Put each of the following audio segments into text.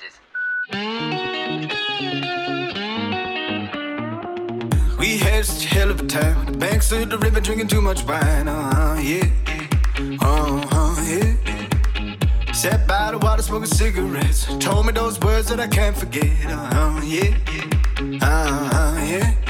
edges. We had such a hell of a time. The banks of the river drinking too much wine. Uh huh, yeah. Uh huh, yeah. Sat by the water smoking cigarettes. Told me those words that I can't forget. Uh huh, yeah. Uh huh, yeah.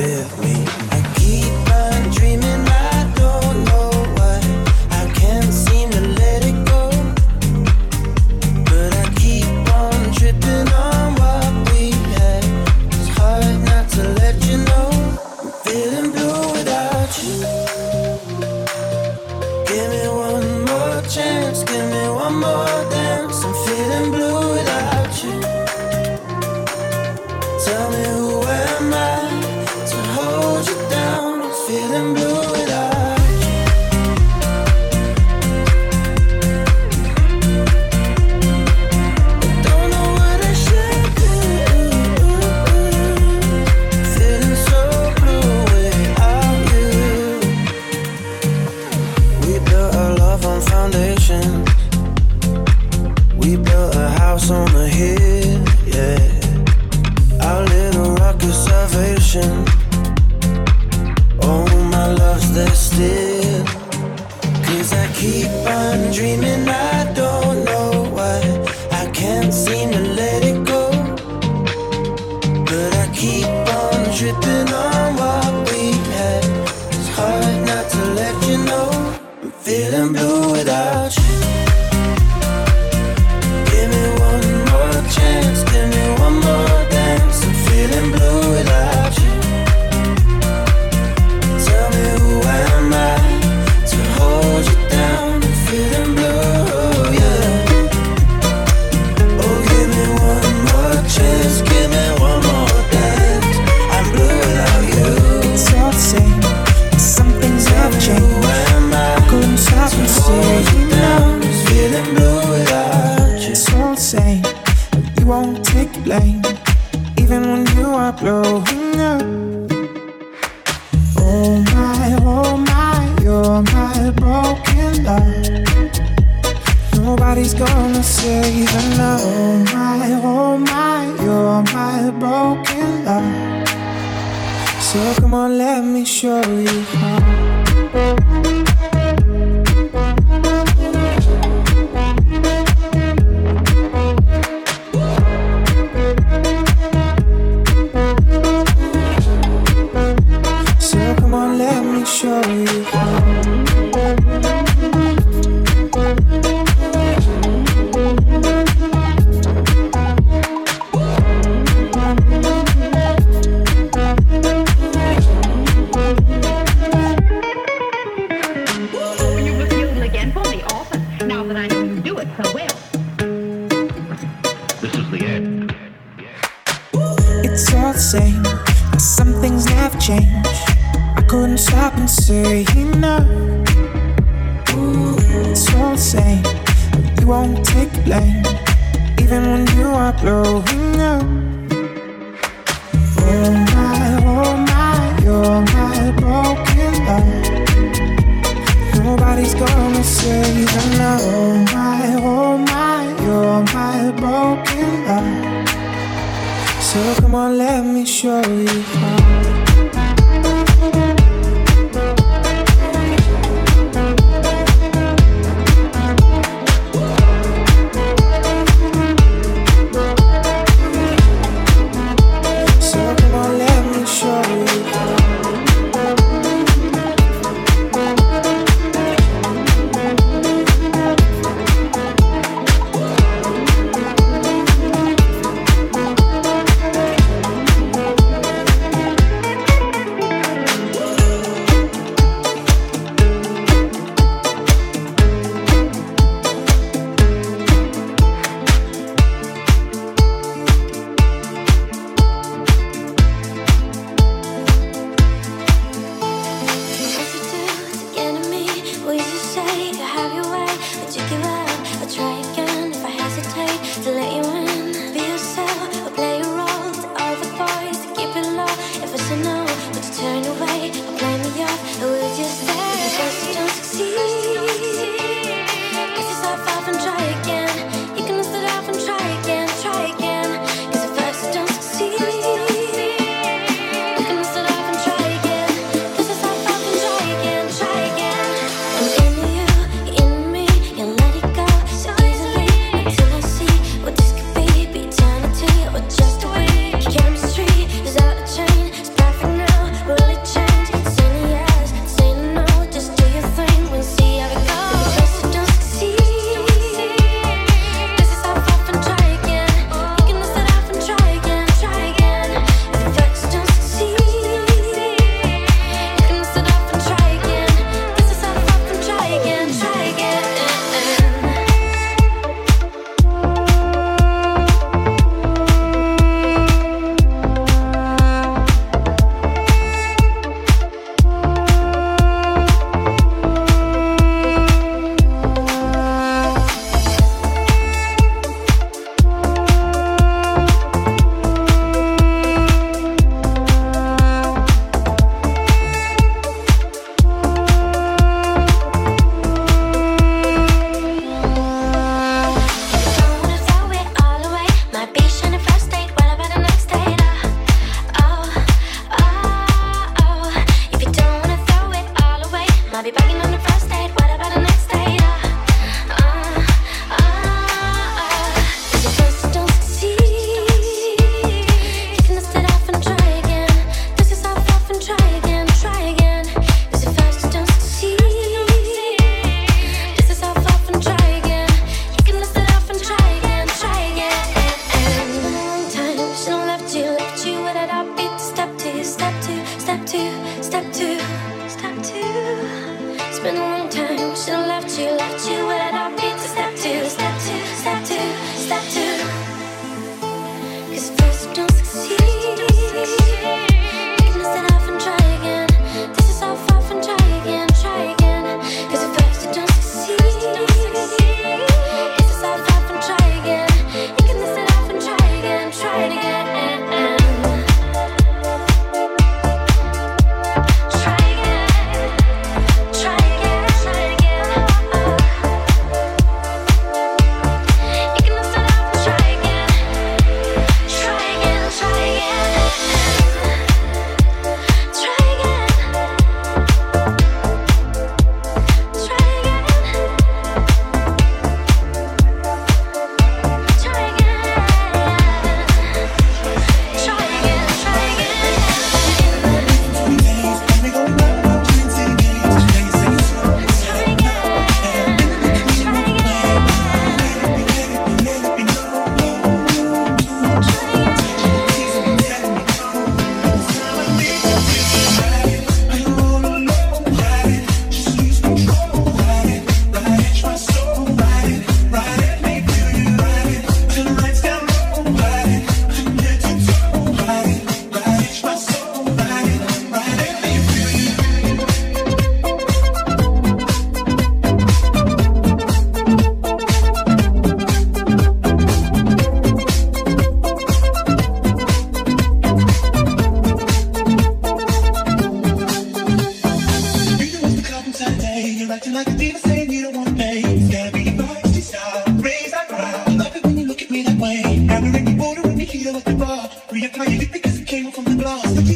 to let answer enough. Ooh, it's so insane. You won't take blame, even when you are blue. step two, step two.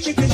chicken.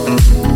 Woo!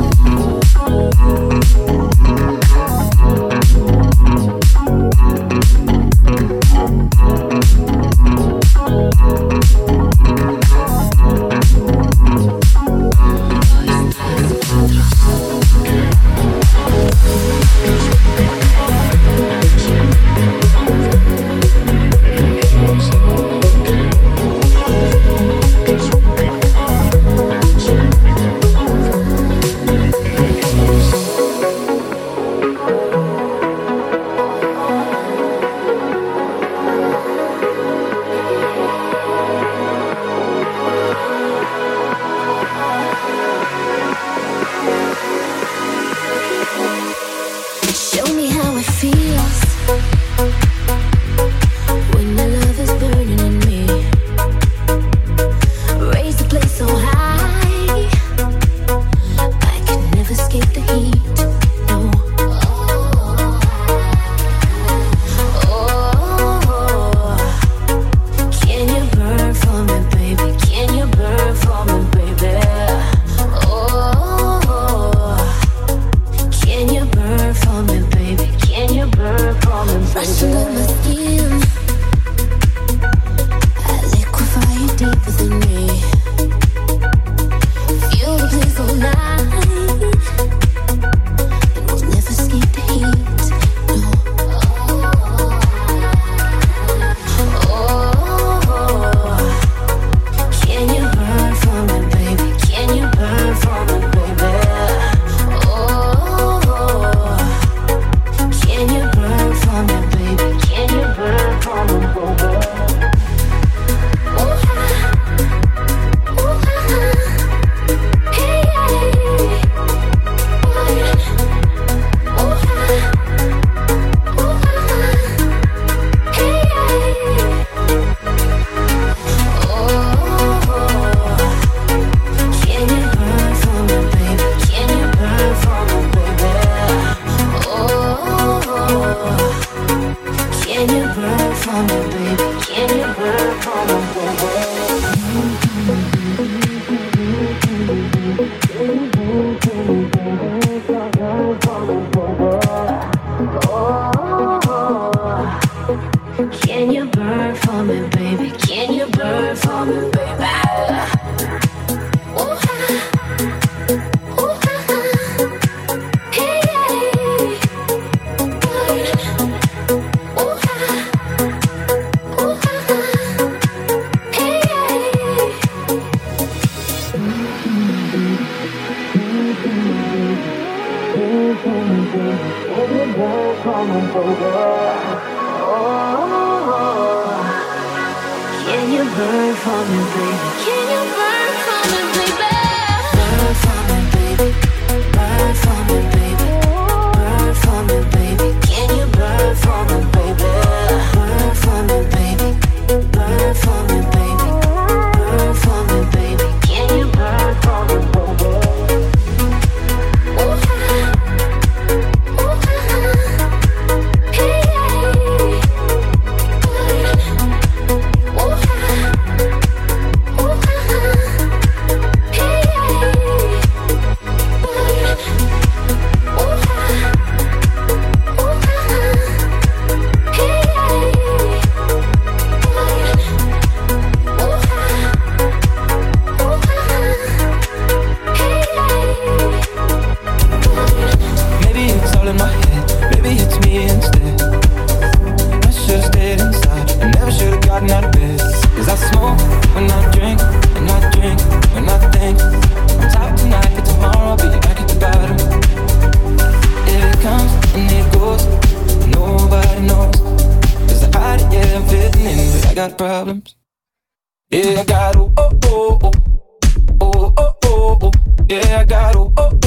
Thank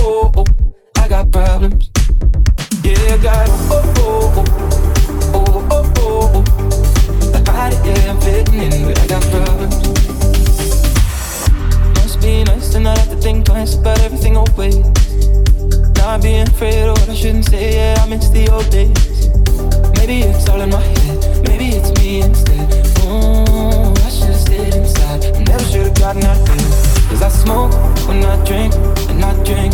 oh, oh, I got problems. Yeah, I got oh, oh, oh, oh, oh, oh, oh. The body, yeah, I'm fitting in, but I got problems. Must be nice to not have to think twice about everything always. Not being afraid of what I shouldn't say, yeah, I miss the old days. Maybe it's all in my head, maybe it's me instead. Ooh, I should've stayed inside, I never should've gotten out of bed. Cause I smoke when I drink, and I drink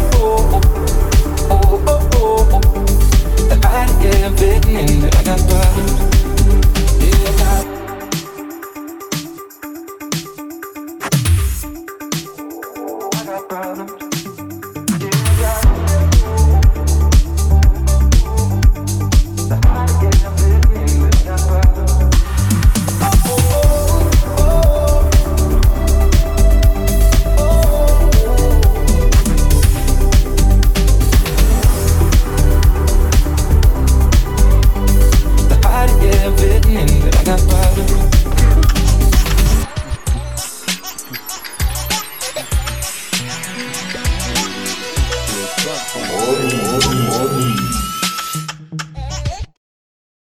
that I am fitting in, that I got love. Yeah,